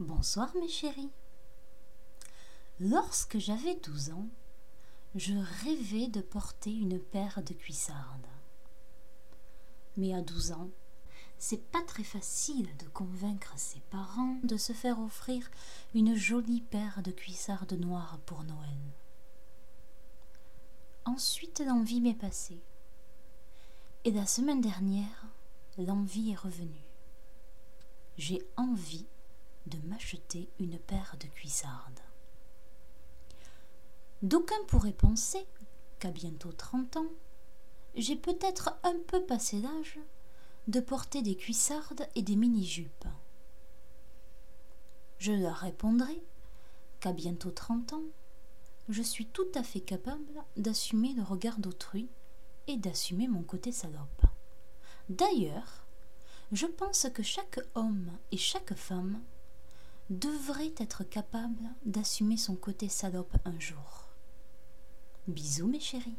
Bonsoir mes chéris. Lorsque j'avais douze ans, je rêvais de porter une paire de cuissardes. Mais à douze ans, c'est pas très facile de convaincre ses parents de se faire offrir une jolie paire de cuissardes noires pour Noël. Ensuite, l'envie m'est passée. Et la semaine dernière, l'envie est revenue. J'ai envie de m'acheter une paire de cuissardes. D'aucuns pourraient penser qu'à bientôt trente ans, j'ai peut-être un peu passé l'âge de porter des cuissardes et des mini-jupes. Je leur répondrai qu'à bientôt trente ans, je suis tout à fait capable d'assumer le regard d'autrui et d'assumer mon côté salope. D'ailleurs, je pense que chaque homme et chaque femme devrait être capable d'assumer son côté salope un jour. Bisous mes chéris.